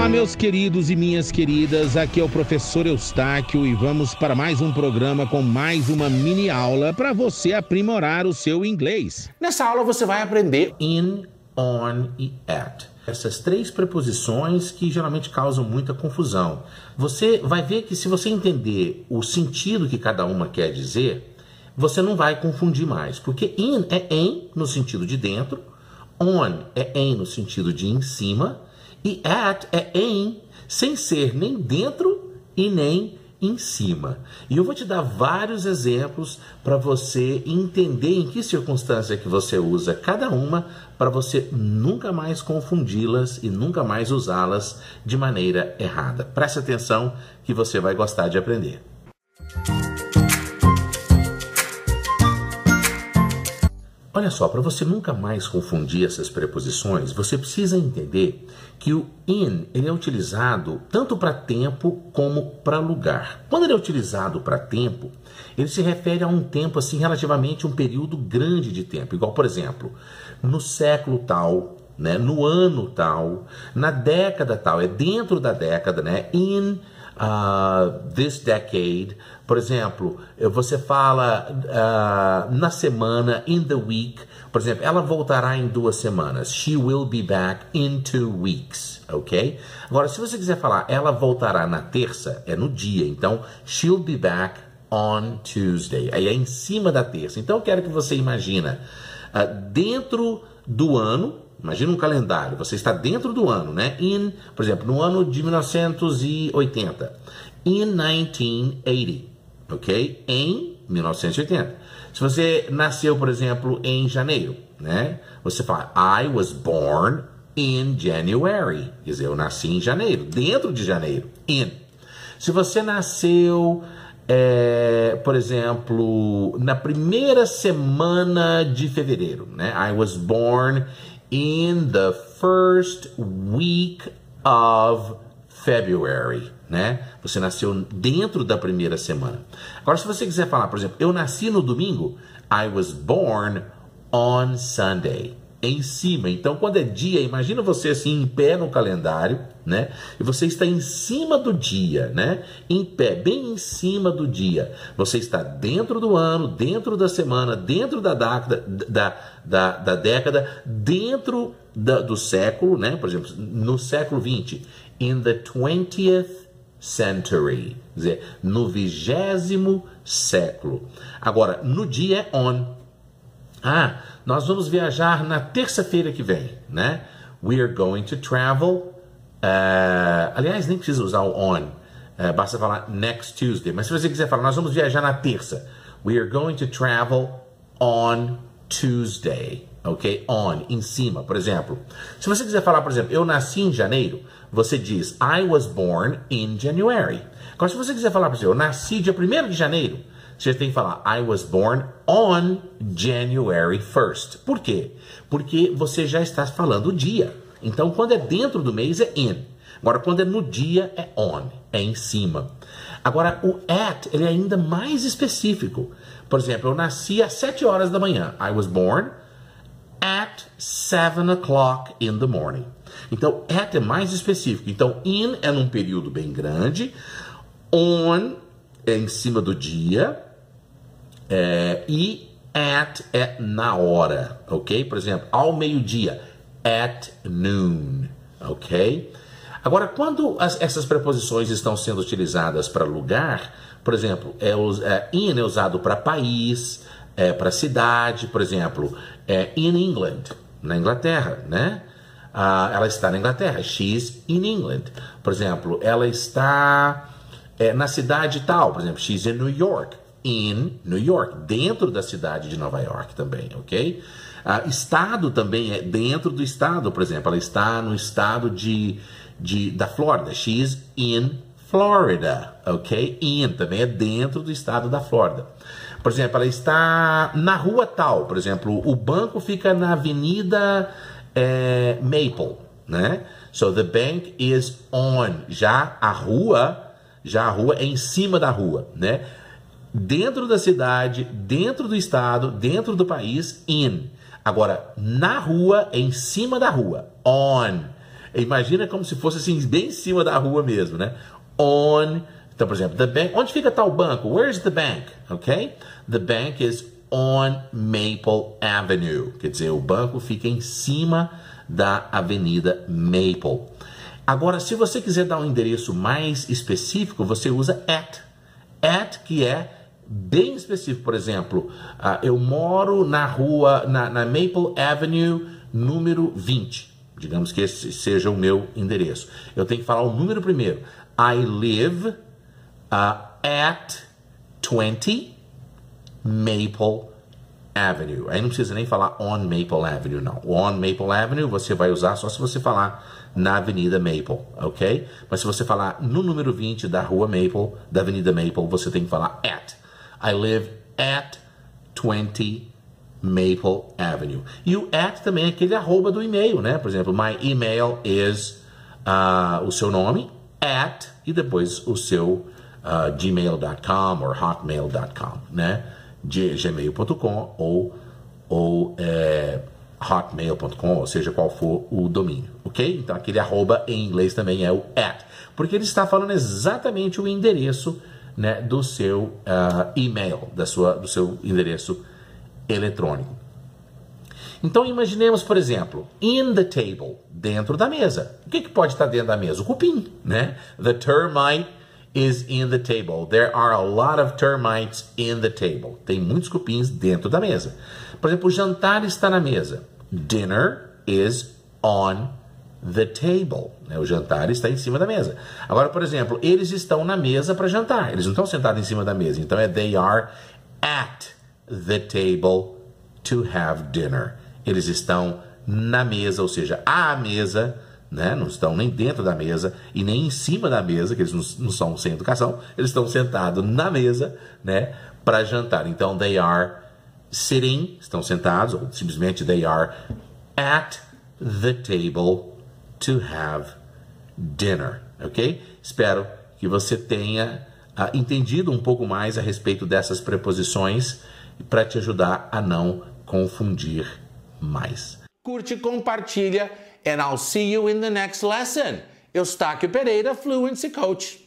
Olá, meus queridos e minhas queridas. Aqui é o professor Eustáquio e vamos para mais um programa com mais uma mini aula para você aprimorar o seu inglês. Nessa aula você vai aprender in, on e at. Essas três preposições que geralmente causam muita confusão. Você vai ver que se você entender o sentido que cada uma quer dizer, você não vai confundir mais, porque in é em no sentido de dentro, on é em no sentido de em cima e at é em, sem ser nem dentro e nem em cima. E eu vou te dar vários exemplos para você entender em que circunstância que você usa cada uma para você nunca mais confundi-las e nunca mais usá-las de maneira errada. Preste atenção que você vai gostar de aprender. Olha só, para você nunca mais confundir essas preposições, você precisa entender que o in ele é utilizado tanto para tempo como para lugar. Quando ele é utilizado para tempo, ele se refere a um tempo assim relativamente um período grande de tempo, igual por exemplo, no século tal, né, no ano tal, na década tal, é dentro da década, né, in uh, this decade. Por exemplo, você fala uh, na semana, in the week. Por exemplo, ela voltará em duas semanas. She will be back in two weeks. Ok? Agora, se você quiser falar ela voltará na terça, é no dia. Então, she'll be back on Tuesday. Aí é em cima da terça. Então, eu quero que você imagina uh, dentro do ano, Imagina um calendário, você está dentro do ano, né? In, por exemplo, no ano de 1980. In 1980, ok? Em 1980. Se você nasceu, por exemplo, em janeiro, né? Você fala I was born in January. Quer dizer, eu nasci em janeiro, dentro de janeiro. In. Se você nasceu é, por exemplo, na primeira semana de fevereiro, né? I was born in the first week of February, né? Você nasceu dentro da primeira semana. Agora, se você quiser falar, por exemplo, eu nasci no domingo, I was born on Sunday em cima. Então, quando é dia, imagina você assim em pé no calendário, né? E você está em cima do dia, né? Em pé, bem em cima do dia. Você está dentro do ano, dentro da semana, dentro da década, da, da, da década dentro da, do século, né? Por exemplo, no século 20, in the 20th century, quer dizer, no vigésimo século. Agora, no dia é on. Ah, nós vamos viajar na terça-feira que vem, né? We are going to travel. Uh, aliás, nem precisa usar o on. Uh, basta falar next Tuesday. Mas se você quiser falar, nós vamos viajar na terça. We are going to travel on Tuesday. Ok? On, em cima, por exemplo. Se você quiser falar, por exemplo, eu nasci em janeiro, você diz I was born in January. Agora, se você quiser falar, por exemplo, eu nasci dia 1 de janeiro, você tem que falar I was born on January 1st. Por quê? Porque você já está falando o dia. Então, quando é dentro do mês, é in. Agora, quando é no dia, é on, é em cima. Agora, o at, ele é ainda mais específico. Por exemplo, eu nasci às 7 horas da manhã. I was born at 7 o'clock in the morning. Então, at é mais específico. Então, in é num período bem grande. On é em cima do dia. É, e at é na hora, ok? Por exemplo, ao meio-dia, at noon, ok? Agora, quando as, essas preposições estão sendo utilizadas para lugar, por exemplo, é, é, in é usado para país, é, para cidade, por exemplo, é in England, na Inglaterra, né? Ah, ela está na Inglaterra, she's in England. Por exemplo, ela está é, na cidade tal, por exemplo, she's in New York in New York, dentro da cidade de Nova York também, ok? Uh, estado também é dentro do estado, por exemplo, ela está no estado de, de da Flórida. She's in Florida, ok? In também é dentro do estado da Flórida. Por exemplo, ela está na rua tal, por exemplo, o banco fica na Avenida é, Maple, né? So the bank is on. Já a rua, já a rua é em cima da rua, né? Dentro da cidade, dentro do estado, dentro do país, in. Agora, na rua, em cima da rua, on. Imagina como se fosse assim, bem em cima da rua mesmo, né? On. Então, por exemplo, the bank. Onde fica tal banco? Where's the bank? Ok? The bank is on Maple Avenue. Quer dizer, o banco fica em cima da Avenida Maple. Agora, se você quiser dar um endereço mais específico, você usa at. At, que é bem específico. Por exemplo, uh, eu moro na rua, na, na, Maple Avenue, número 20. Digamos que esse seja o meu endereço. Eu tenho que falar o número primeiro. I live uh, at 20 Maple Avenue. Aí não precisa nem falar on Maple Avenue, não. On Maple Avenue você vai usar só se você falar na Avenida Maple, ok? Mas se você falar no número 20 da rua Maple, da Avenida Maple, você tem que falar at. I live at 20 Maple Avenue. E o at também é aquele arroba do e-mail, né? Por exemplo, my email is uh, o seu nome, at, e depois o seu uh, gmail.com ou hotmail.com, né? gmail.com ou, ou é, hotmail.com, ou seja, qual for o domínio, ok? Então aquele arroba em inglês também é o at, porque ele está falando exatamente o endereço né, do seu uh, e-mail, da sua, do seu endereço eletrônico. Então imaginemos, por exemplo, in the table, dentro da mesa. O que, que pode estar dentro da mesa? O cupim, né? The termite is in the table. There are a lot of termites in the table. Tem muitos cupins dentro da mesa. Por exemplo, o jantar está na mesa. Dinner is on the table. Né? O jantar está em cima da mesa. Agora, por exemplo, eles estão na mesa para jantar. Eles não estão sentados em cima da mesa. Então é they are at the table to have dinner. Eles estão na mesa, ou seja, à mesa né? não estão nem dentro da mesa e nem em cima da mesa, que eles não, são sem educação, eles estão sentados na mesa né? para jantar. Então, they are sitting, estão sentados, ou simplesmente they are at the table to have dinner, ok? Espero que você tenha uh, entendido um pouco mais a respeito dessas preposições para te ajudar a não confundir mais. Curte, compartilha and I'll see you in the next lesson. Eustáquio Pereira, Fluency Coach.